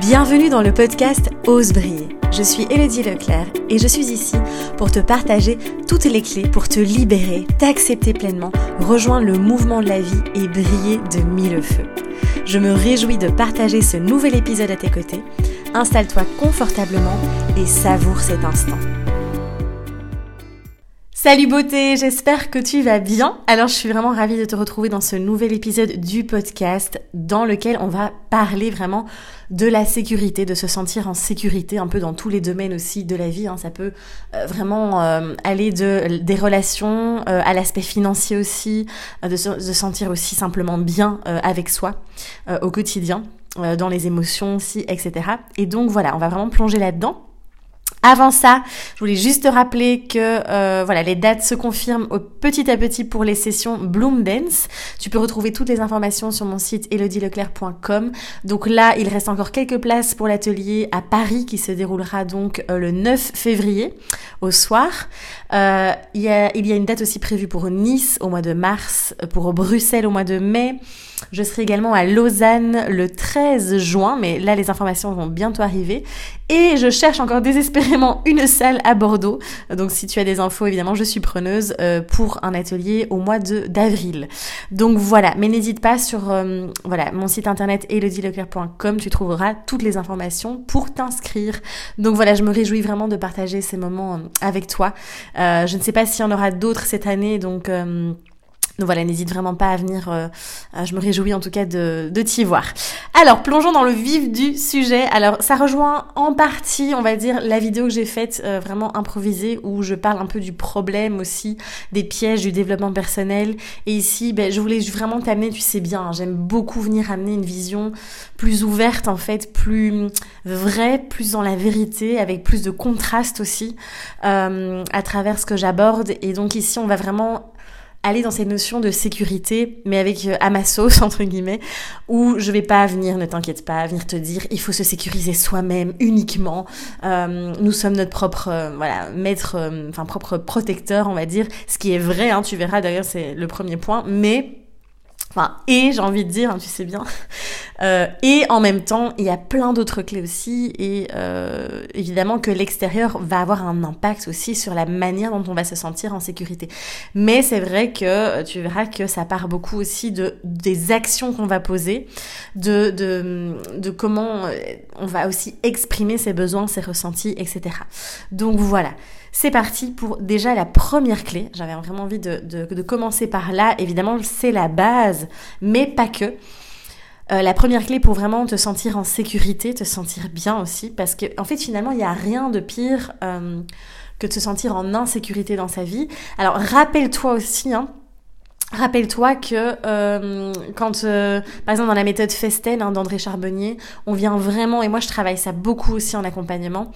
Bienvenue dans le podcast Ose briller. Je suis Elodie Leclerc et je suis ici pour te partager toutes les clés pour te libérer, t'accepter pleinement, rejoindre le mouvement de la vie et briller de mille feux. Je me réjouis de partager ce nouvel épisode à tes côtés. Installe-toi confortablement et savoure cet instant. Salut beauté, j'espère que tu vas bien. Alors je suis vraiment ravie de te retrouver dans ce nouvel épisode du podcast dans lequel on va parler vraiment de la sécurité, de se sentir en sécurité un peu dans tous les domaines aussi de la vie. Hein. Ça peut euh, vraiment euh, aller de, des relations euh, à l'aspect financier aussi, de se sentir aussi simplement bien avec soi au quotidien, dans les émotions aussi, etc. Et donc voilà, on va vraiment plonger là-dedans. Avant ça, je voulais juste te rappeler que euh, voilà, les dates se confirment petit à petit pour les sessions Bloom Dance. Tu peux retrouver toutes les informations sur mon site elodieleclerc.com. Donc là, il reste encore quelques places pour l'atelier à Paris qui se déroulera donc euh, le 9 février au soir. Euh, il, y a, il y a une date aussi prévue pour Nice au mois de mars, pour Bruxelles au mois de mai. Je serai également à Lausanne le 13 juin, mais là les informations vont bientôt arriver. Et je cherche encore désespérément une salle à Bordeaux. Donc si tu as des infos, évidemment, je suis preneuse euh, pour un atelier au mois d'avril. Donc voilà, mais n'hésite pas sur euh, voilà mon site internet elodieleclerc.com, tu trouveras toutes les informations pour t'inscrire. Donc voilà, je me réjouis vraiment de partager ces moments euh, avec toi. je ne sais pas s'il y en aura d'autres cette année, donc donc voilà, n'hésite vraiment pas à venir. Euh, euh, je me réjouis en tout cas de, de t'y voir. Alors, plongeons dans le vif du sujet. Alors, ça rejoint en partie, on va dire, la vidéo que j'ai faite euh, vraiment improvisée où je parle un peu du problème aussi, des pièges du développement personnel. Et ici, ben, je voulais vraiment t'amener, tu sais bien, hein, j'aime beaucoup venir amener une vision plus ouverte en fait, plus vraie, plus dans la vérité, avec plus de contraste aussi à travers ce que j'aborde. Et donc ici, on va vraiment aller dans cette notion de sécurité, mais avec euh, à ma sauce, entre guillemets, où je vais pas venir, ne t'inquiète pas, venir te dire il faut se sécuriser soi-même uniquement. Euh, nous sommes notre propre, euh, voilà, maître, enfin propre protecteur, on va dire. Ce qui est vrai, hein, tu verras d'ailleurs, c'est le premier point, mais Enfin, et j'ai envie de dire, hein, tu sais bien. Euh, et en même temps, il y a plein d'autres clés aussi. Et euh, évidemment que l'extérieur va avoir un impact aussi sur la manière dont on va se sentir en sécurité. Mais c'est vrai que tu verras que ça part beaucoup aussi de des actions qu'on va poser, de, de, de comment euh, on va aussi exprimer ses besoins, ses ressentis, etc. Donc voilà. C'est parti pour déjà la première clé. J'avais vraiment envie de, de, commencer par là. Évidemment, c'est la base, mais pas que. Euh, la première clé pour vraiment te sentir en sécurité, te sentir bien aussi, parce que en fait finalement il n'y a rien de pire euh, que de se sentir en insécurité dans sa vie. Alors rappelle-toi aussi, hein, Rappelle-toi que euh, quand, par exemple, dans la méthode Festen hein, d'André Charbonnier, on vient vraiment, et moi je travaille ça beaucoup aussi en accompagnement,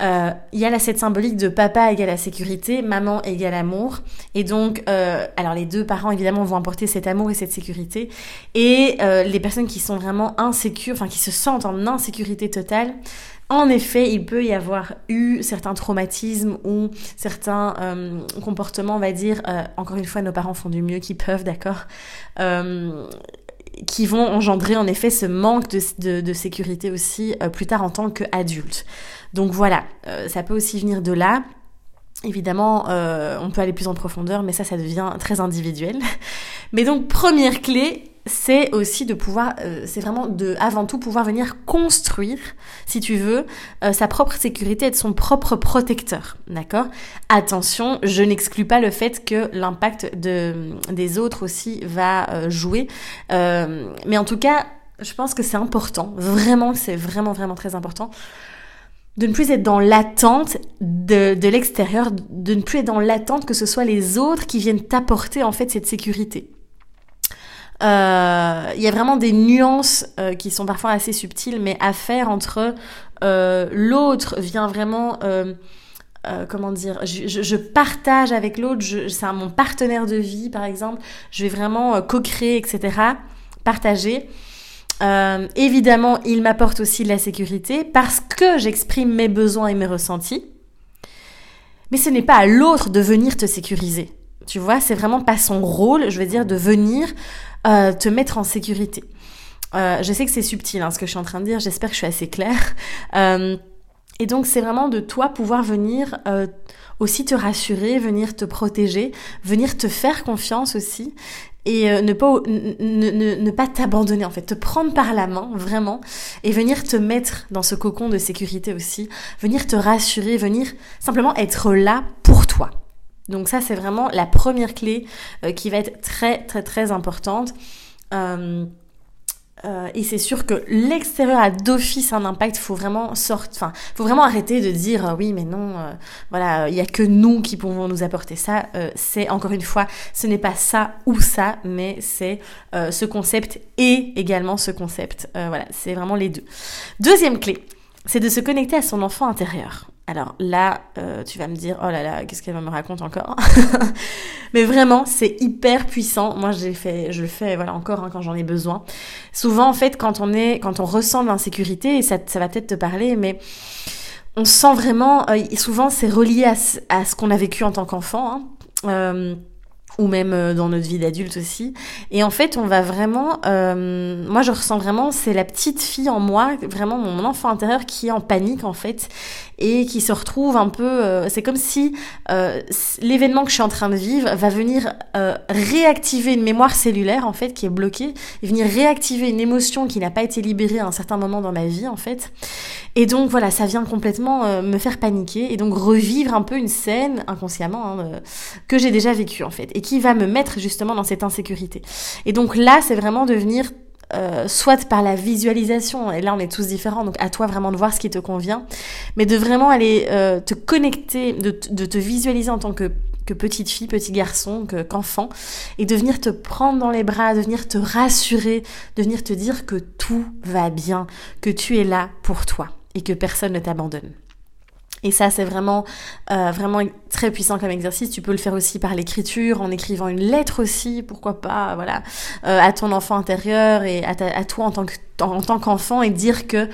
euh, il y a cette symbolique de papa égale la sécurité, maman égale amour. Et donc, euh, alors les deux parents évidemment vont apporter cet amour et cette sécurité. Et euh, les personnes qui sont vraiment insécures, enfin qui se sentent en insécurité totale, en effet, il peut y avoir eu certains traumatismes ou certains comportements, on va dire, encore une fois, nos parents font du mieux qu'ils peuvent, d'accord qui vont engendrer en effet ce manque de, sécurité aussi plus tard en tant qu'adulte. Donc voilà, euh, ça peut aussi venir de là. Évidemment, euh, on peut aller plus en profondeur, mais ça, ça devient très individuel. Mais donc, première clé, c'est aussi de pouvoir, c'est vraiment de, avant tout, pouvoir venir construire, si tu veux, sa propre sécurité, être son propre protecteur, d'accord? Attention, je n'exclus pas le fait que l'impact de, des autres aussi va jouer, mais en tout cas, je pense que c'est important, vraiment, c'est vraiment, vraiment très important de ne plus être dans l'attente de, de l'extérieur, de ne plus être dans l'attente que ce soit les autres qui viennent t'apporter en fait cette sécurité. Euh, il y a vraiment des nuances euh, qui sont parfois assez subtiles, mais à faire entre euh, l'autre vient vraiment, comment dire, je, je, partage avec l'autre, c'est mon partenaire de vie par exemple, je vais vraiment co-créer, etc., partager. Euh, évidemment, il m'apporte aussi de la sécurité parce que j'exprime mes besoins et mes ressentis. Mais ce n'est pas à l'autre de venir te sécuriser. Tu vois, c'est vraiment pas son rôle, je veux dire, de venir euh, te mettre en sécurité. Euh, je sais que c'est subtil hein, ce que je suis en train de dire, j'espère que je suis assez claire. Euh, et donc c'est vraiment de toi pouvoir venir euh, aussi te rassurer, venir te protéger, venir te faire confiance aussi et ne pas ne, ne, pas t'abandonner en fait, te prendre par la main vraiment et venir te mettre dans ce cocon de sécurité aussi, venir te rassurer, venir simplement être là pour toi. Donc ça c'est vraiment la première clé qui va être très très très importante. Euh, euh, et c'est sûr que l'extérieur a d'office un impact. Faut vraiment sortir, enfin, faut vraiment arrêter de dire euh, oui, mais non, euh, voilà, il y a que nous qui pouvons nous apporter ça. c'est encore une fois, ce n'est pas ça ou ça, mais c'est ce concept et également ce concept. voilà, c'est vraiment les deux. Deuxième clé, c'est de se connecter à son enfant intérieur. Alors là, euh, tu vas me dire, oh là là, qu'est-ce qu'elle me raconte encore Mais vraiment, c'est hyper puissant. Moi, j'ai fait, je le fais, voilà, encore hein, quand j'en ai besoin. Souvent, en fait, quand on est, quand on ressent l'insécurité, et ça, ça va peut-être te parler, mais on sent vraiment, euh, souvent, c'est relié à, ce qu'on a vécu en tant qu'enfant. Hein. Euh, ou même euh, dans notre vie d'adulte aussi. Et en fait, on va vraiment, euh, moi je ressens vraiment, c'est la petite fille en moi, vraiment mon enfant intérieur qui est en panique en fait, et qui se retrouve un peu, euh, c'est comme si euh, l'événement que je suis en train de vivre va venir euh, réactiver une mémoire cellulaire en fait qui est bloquée, et venir réactiver une émotion qui n'a pas été libérée à un certain moment dans ma vie en fait. Et donc voilà, ça vient complètement me faire paniquer et donc revivre un peu une scène inconsciemment hein, que j'ai déjà vécue en fait, et qui va me mettre justement dans cette insécurité. Et donc là, c'est vraiment de venir euh, soit par la visualisation, et là on est tous différents, donc à toi vraiment de voir ce qui te convient, mais de vraiment aller euh, te connecter, de, te visualiser en tant que, petite fille, petit garçon, qu'enfant, et de venir te prendre dans les bras, de venir te rassurer, de venir te dire que tout va bien, que tu es là pour toi, et que personne ne t'abandonne. Et ça, c'est vraiment, euh, vraiment très puissant comme exercice. Tu peux le faire aussi par l'écriture, en écrivant une lettre aussi, pourquoi pas, voilà, euh, à ton enfant intérieur et à, toi en tant que, en, tant qu'enfant et dire que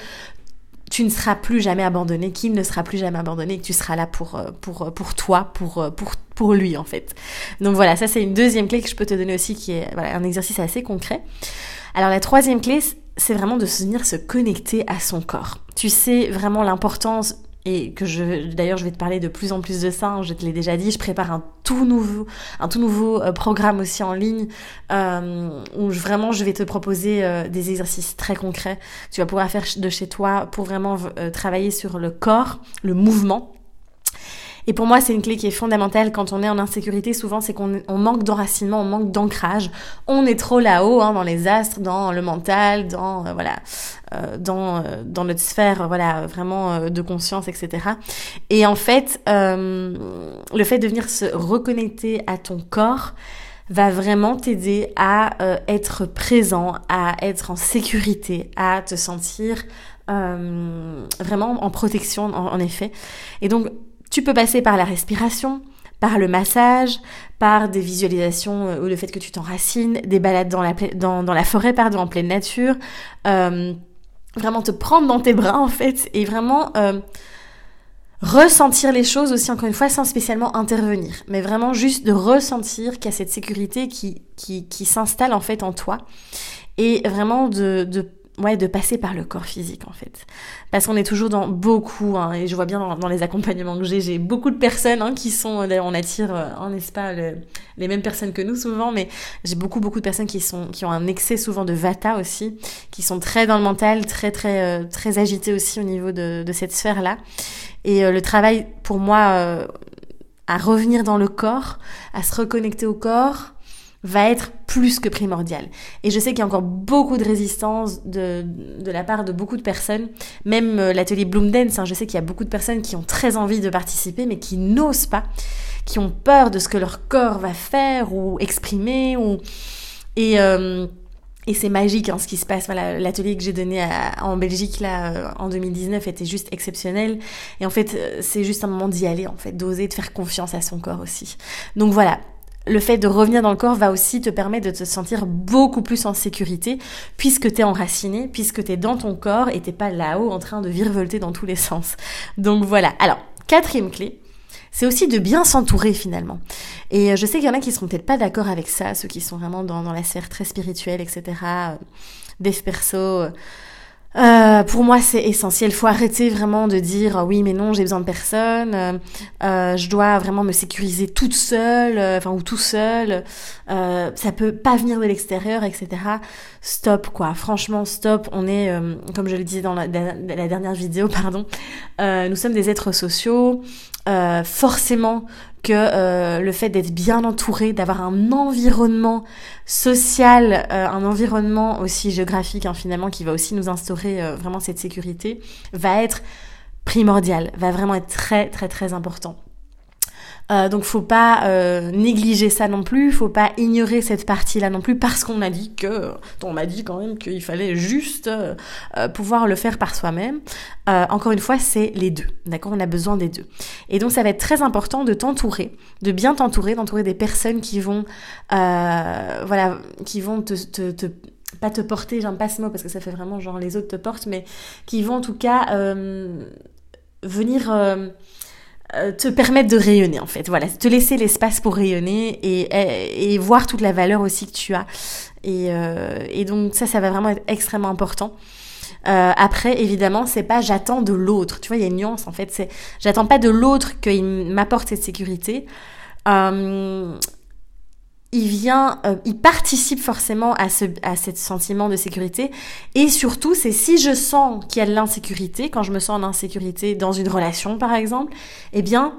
tu ne seras plus jamais abandonné, qu'il ne sera plus jamais abandonné, que tu seras là pour, euh, pour, pour toi, pour, pour, pour lui en fait. Donc voilà, ça c'est une deuxième clé que je peux te donner aussi, qui est un exercice assez concret. Alors la troisième clé, c'est vraiment de venir se connecter à son corps. Tu sais vraiment l'importance et que je d'ailleurs je vais te parler de plus en plus de ça, hein, je te l'ai déjà dit, je prépare un tout nouveau un tout nouveau euh, programme aussi en ligne euh, où vraiment je vais te proposer euh, des exercices très concrets. Tu vas pouvoir faire de chez toi pour vraiment travailler sur le corps, le mouvement et pour moi, c'est une clé qui est fondamentale quand on est en insécurité. Souvent, c'est qu'on manque d'enracinement, on manque d'ancrage. On est trop là-haut, hein, dans les astres, dans le mental, dans euh, voilà, euh, dans euh, dans notre sphère, voilà, vraiment de conscience, etc. Et en fait, le fait de venir se reconnecter à ton corps va vraiment t'aider à être présent, à être en sécurité, à te sentir vraiment en protection, en, en effet. Et donc tu peux passer par la respiration, par le massage, par des visualisations euh, ou le fait que tu t'enracines, des balades dans la, forêt, pardon, en pleine nature. Euh, vraiment te prendre dans tes bras en fait et vraiment euh, ressentir les choses aussi encore une fois sans spécialement intervenir mais vraiment juste de ressentir qu'il y a cette sécurité qui, qui, qui s'installe en fait en toi et vraiment de, de ouais, de passer par le corps physique en fait. Parce qu'on est toujours dans beaucoup, hein, et je vois bien dans, les accompagnements que j'ai, j'ai beaucoup de personnes hein, qui sont, d'ailleurs on attire, euh, n'est-ce pas, les mêmes personnes que nous souvent, mais j'ai beaucoup beaucoup de personnes qui sont, qui ont un excès souvent de vata aussi, qui sont très dans le mental, très très euh, très agitées aussi au niveau de, cette sphère là. Et euh, le travail pour moi euh, à revenir dans le corps, à se reconnecter au corps, va être plus que primordial. Et je sais qu'il y a encore beaucoup de résistance de, de la part de beaucoup de personnes, même euh, l'atelier Bloom Dance, hein, je sais qu'il y a beaucoup de personnes qui ont très envie de participer mais qui n'osent pas, qui ont peur de ce que leur corps va faire ou exprimer ou et euh, et c'est magique hein, ce qui se passe. Voilà, l'atelier que j'ai donné en Belgique là euh, en 2019 était juste exceptionnel. Et en fait, c'est juste un moment d'y aller, en fait, d'oser, de faire confiance à son corps aussi. Donc voilà, le fait de revenir dans le corps va aussi te permettre de te sentir beaucoup plus en sécurité puisque tu es enraciné, puisque tu es dans ton corps et t'es pas là-haut en train de virevolter dans tous les sens. Donc voilà. Alors, quatrième clé, c'est aussi de bien s'entourer finalement. Et euh, je sais qu'il y en a qui seront peut-être pas d'accord avec ça, ceux qui sont vraiment dans, la sphère très spirituelle, etc dev perso. Euh, pour moi, c'est essentiel. Faut arrêter vraiment de dire euh, oui, mais non, j'ai besoin de personne. Euh, euh je dois vraiment me sécuriser toute seule, enfin ou tout seul. ça peut pas venir de l'extérieur, etc. Stop, quoi. Franchement, stop. On est, comme je le disais dans la, la dernière vidéo, pardon. nous sommes des êtres sociaux. forcément, que euh, le fait d'être bien entouré, d'avoir un environnement social, euh, un environnement aussi géographique hein, finalement qui va aussi nous instaurer euh, vraiment cette sécurité, va être primordial, va vraiment être très très très important. Euh, donc faut pas euh, négliger ça non plus, faut pas ignorer cette partie-là non plus parce qu'on a dit que, on m'a dit quand même qu'il fallait juste euh, pouvoir le faire par soi-même. encore une fois, c'est les deux, d'accord? On a besoin des deux. Et donc ça va être très important de t'entourer, de bien t'entourer, d'entourer des personnes qui vont, voilà, qui vont te, te, te pas te porter, j'aime pas ce mot parce que ça fait vraiment genre les autres te portent, mais qui vont en tout cas venir te permettre de rayonner en fait. Voilà, te laisser l'espace pour rayonner et, et, voir toute la valeur aussi que tu as. Et, euh, et donc ça, ça va vraiment être extrêmement important. Euh, après, évidemment, c'est pas j'attends de l'autre. Tu vois, il y a une nuance en fait. C'est j'attends pas de l'autre qu'il m'apporte cette sécurité. Euh, il vient, euh, il participe forcément à ce, à ce sentiment de sécurité. Et surtout, c'est si je sens qu'il y a de l'insécurité, quand je me sens en insécurité dans une relation, par exemple, eh bien,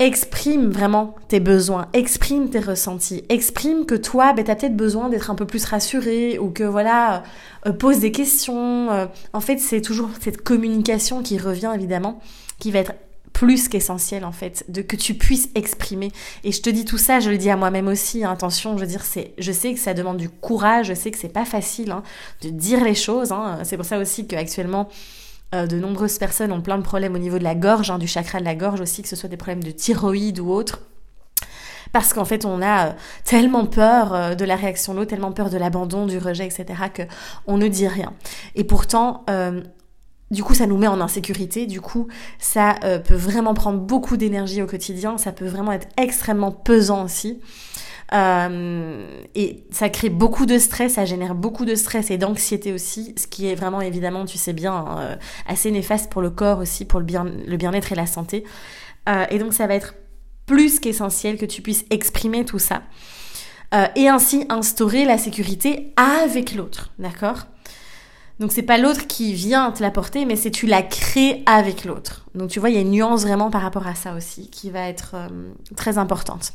exprime vraiment tes besoins, exprime tes ressentis, exprime que toi, ben, tu as peut-être besoin d'être un peu plus rassuré ou que voilà, euh, pose des questions. Euh. en fait, c'est toujours cette communication qui revient évidemment, qui va être plus qu'essentiel en fait, de que tu puisses exprimer. Et je te dis tout ça, je le dis à moi-même aussi. Hein, attention, je veux dire, c'est, je sais que ça demande du courage, je sais que c'est pas facile hein, de dire les choses. Hein. C'est pour ça aussi qu'actuellement euh, de nombreuses personnes ont plein de problèmes au niveau de la gorge, du chakra de la gorge aussi, que ce soit des problèmes de thyroïde ou autre parce qu'en fait on a euh, tellement peur euh, de la réaction de l'autre, tellement peur de l'abandon, du rejet, etc. que on ne dit rien. Et pourtant, du coup, ça nous met en insécurité. Du coup, ça euh, peut vraiment prendre beaucoup d'énergie au quotidien. Ça peut vraiment être extrêmement pesant aussi. Euh, et ça crée beaucoup de stress, ça génère beaucoup de stress et d'anxiété aussi, ce qui est vraiment évidemment, tu sais bien, euh, assez néfaste pour le corps aussi, pour le bien le bien-être et la santé. et donc ça va être plus qu'essentiel que tu puisses exprimer tout ça et ainsi instaurer la sécurité avec l'autre, d'accord? Donc c'est pas l'autre qui vient te l'apporter, mais c'est tu la crées avec l'autre. Donc tu vois, il y a une nuance vraiment par rapport à ça aussi qui va être euh, très importante.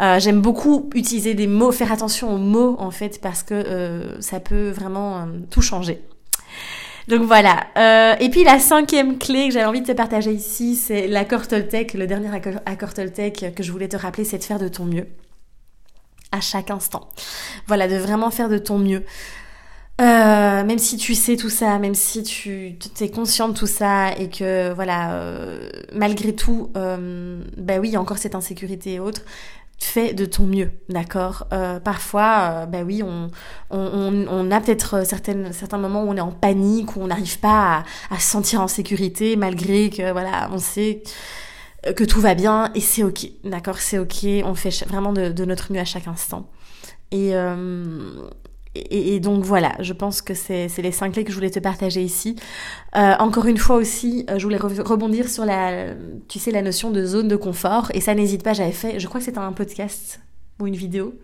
Euh, J'aime beaucoup utiliser des mots, faire attention aux mots en fait parce que euh, ça peut vraiment euh, tout changer. Donc voilà. Euh, et puis la cinquième clé que j'avais envie de te partager ici, c'est l'accord Toltec, le dernier accord, Toltec que je voulais te rappeler, c'est de faire de ton mieux à chaque instant. Voilà, de vraiment faire de ton mieux. Euh, même si tu sais tout ça, même si tu es conscient de tout ça et que voilà, euh, malgré tout, euh, bah oui, encore cette insécurité et autres, fais de ton mieux, d'accord? Euh, Parfois, bah oui, on, on, on a peut-être certains moments où on est en panique, où on n'arrive pas à, à, se sentir en sécurité malgré que voilà, on sait que tout va bien et c'est ok, d'accord? C'est ok, on fait vraiment de, de, notre mieux à chaque instant. Et, euh, et, donc voilà, je pense que c'est les cinq clés que je voulais te partager ici. Euh, encore une fois aussi, euh, je voulais rebondir sur la, tu sais, la notion de zone de confort. Et ça, n'hésite pas, j'avais fait, je crois que c'était un podcast ou une vidéo.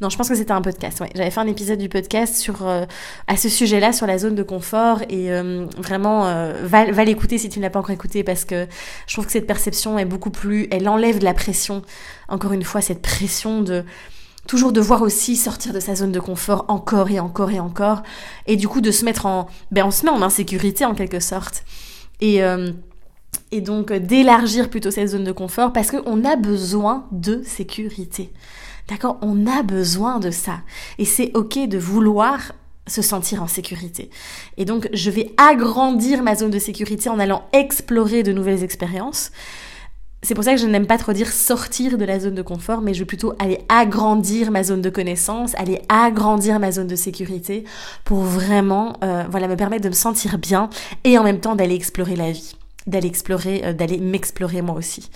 Non, je pense que c'était un podcast. Ouais, j'avais fait un épisode du podcast sur euh, à ce sujet-là, sur la zone de confort. Et vraiment, va, va l'écouter si tu ne l'as pas encore écouté, parce que je trouve que cette perception est beaucoup plus, elle enlève de la pression. Encore une fois, cette pression de toujours devoir aussi sortir de sa zone de confort encore et encore et encore, et du coup de se mettre en, ben on se met en insécurité en quelque sorte, et euh, et donc d'élargir plutôt cette zone de confort parce qu'on a besoin de sécurité. D'accord? On a besoin de ça. Et c'est ok de vouloir se sentir en sécurité. Et donc je vais agrandir ma zone de sécurité en allant explorer de nouvelles expériences. C'est pour ça que je n'aime pas trop dire sortir de la zone de confort, mais je veux plutôt aller agrandir ma zone de connaissance, aller agrandir ma zone de sécurité pour vraiment, euh, voilà, me permettre de me sentir bien et en même temps d'aller explorer la vie d'aller explorer, euh, d'aller m'explorer moi aussi,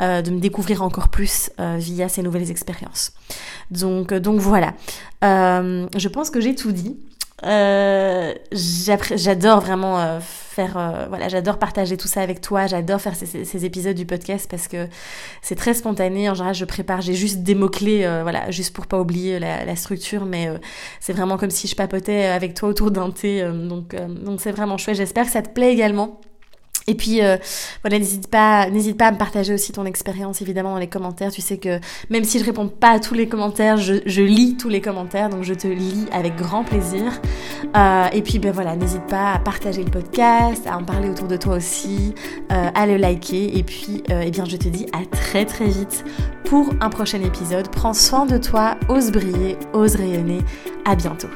euh, de me découvrir encore plus via ces nouvelles expériences. Donc, donc voilà. je pense que j'ai tout dit. Euh, j'adore vraiment euh, faire, euh, voilà, j'adore partager tout ça avec toi, j'adore faire ces, épisodes du podcast parce que c'est très spontané. En général, je prépare, j'ai juste des mots clés, voilà, juste pour pas oublier la, structure, mais c'est vraiment comme si je papotais avec toi autour d'un thé, donc donc c'est vraiment chouette. J'espère que ça te plaît également. Et puis euh, voilà, n'hésite pas, n'hésite pas à me partager aussi ton expérience évidemment dans les commentaires. Tu sais que même si je réponds pas à tous les commentaires, je, lis tous les commentaires, donc je te lis avec grand plaisir. Euh, et puis ben voilà, n'hésite pas à partager le podcast, à en parler autour de toi aussi, euh, à le liker. Et puis eh bien je te dis à très très vite pour un prochain épisode. Prends soin de toi, ose briller, ose rayonner. À bientôt.